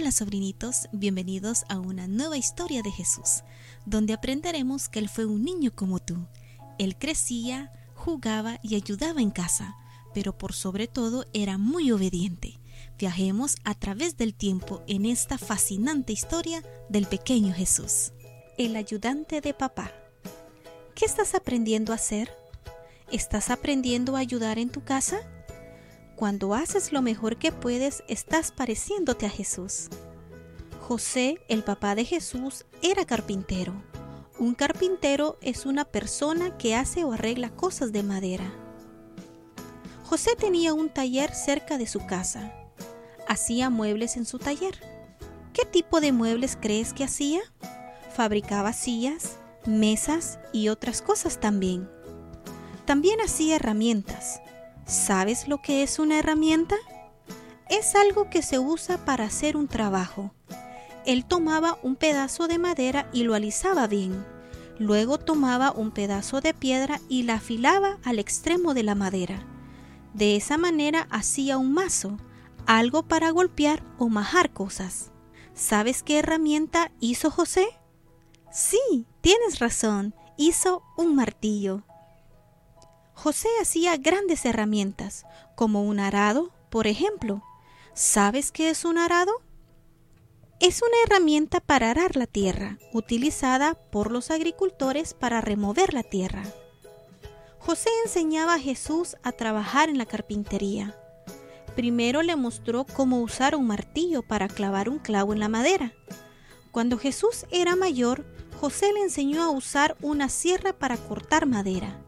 Hola sobrinitos, bienvenidos a una nueva historia de Jesús, donde aprenderemos que Él fue un niño como tú. Él crecía, jugaba y ayudaba en casa, pero por sobre todo era muy obediente. Viajemos a través del tiempo en esta fascinante historia del pequeño Jesús. El ayudante de papá. ¿Qué estás aprendiendo a hacer? ¿Estás aprendiendo a ayudar en tu casa? Cuando haces lo mejor que puedes, estás pareciéndote a Jesús. José, el papá de Jesús, era carpintero. Un carpintero es una persona que hace o arregla cosas de madera. José tenía un taller cerca de su casa. Hacía muebles en su taller. ¿Qué tipo de muebles crees que hacía? Fabricaba sillas, mesas y otras cosas también. También hacía herramientas. ¿Sabes lo que es una herramienta? Es algo que se usa para hacer un trabajo. Él tomaba un pedazo de madera y lo alisaba bien. Luego tomaba un pedazo de piedra y la afilaba al extremo de la madera. De esa manera hacía un mazo, algo para golpear o majar cosas. ¿Sabes qué herramienta hizo José? Sí, tienes razón, hizo un martillo. José hacía grandes herramientas, como un arado, por ejemplo. ¿Sabes qué es un arado? Es una herramienta para arar la tierra, utilizada por los agricultores para remover la tierra. José enseñaba a Jesús a trabajar en la carpintería. Primero le mostró cómo usar un martillo para clavar un clavo en la madera. Cuando Jesús era mayor, José le enseñó a usar una sierra para cortar madera.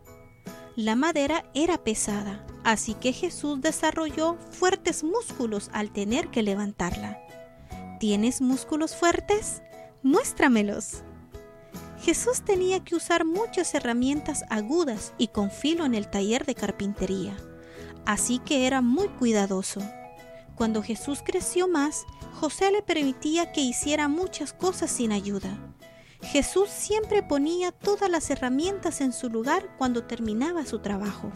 La madera era pesada, así que Jesús desarrolló fuertes músculos al tener que levantarla. ¿Tienes músculos fuertes? Muéstramelos. Jesús tenía que usar muchas herramientas agudas y con filo en el taller de carpintería, así que era muy cuidadoso. Cuando Jesús creció más, José le permitía que hiciera muchas cosas sin ayuda. Jesús siempre ponía todas las herramientas en su lugar cuando terminaba su trabajo.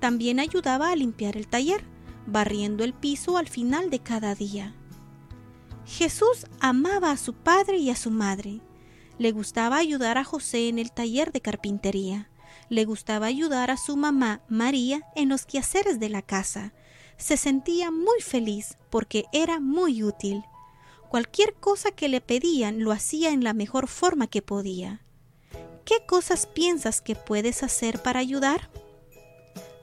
También ayudaba a limpiar el taller, barriendo el piso al final de cada día. Jesús amaba a su padre y a su madre. Le gustaba ayudar a José en el taller de carpintería. Le gustaba ayudar a su mamá María en los quehaceres de la casa. Se sentía muy feliz porque era muy útil. Cualquier cosa que le pedían lo hacía en la mejor forma que podía. ¿Qué cosas piensas que puedes hacer para ayudar?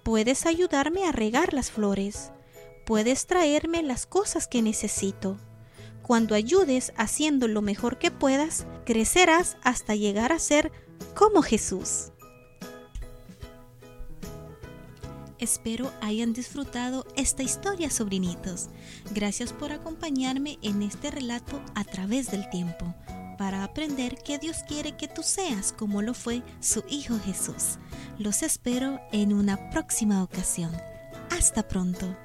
Puedes ayudarme a regar las flores. Puedes traerme las cosas que necesito. Cuando ayudes haciendo lo mejor que puedas, crecerás hasta llegar a ser como Jesús. Espero hayan disfrutado esta historia, sobrinitos. Gracias por acompañarme en este relato a través del tiempo, para aprender que Dios quiere que tú seas como lo fue su Hijo Jesús. Los espero en una próxima ocasión. Hasta pronto.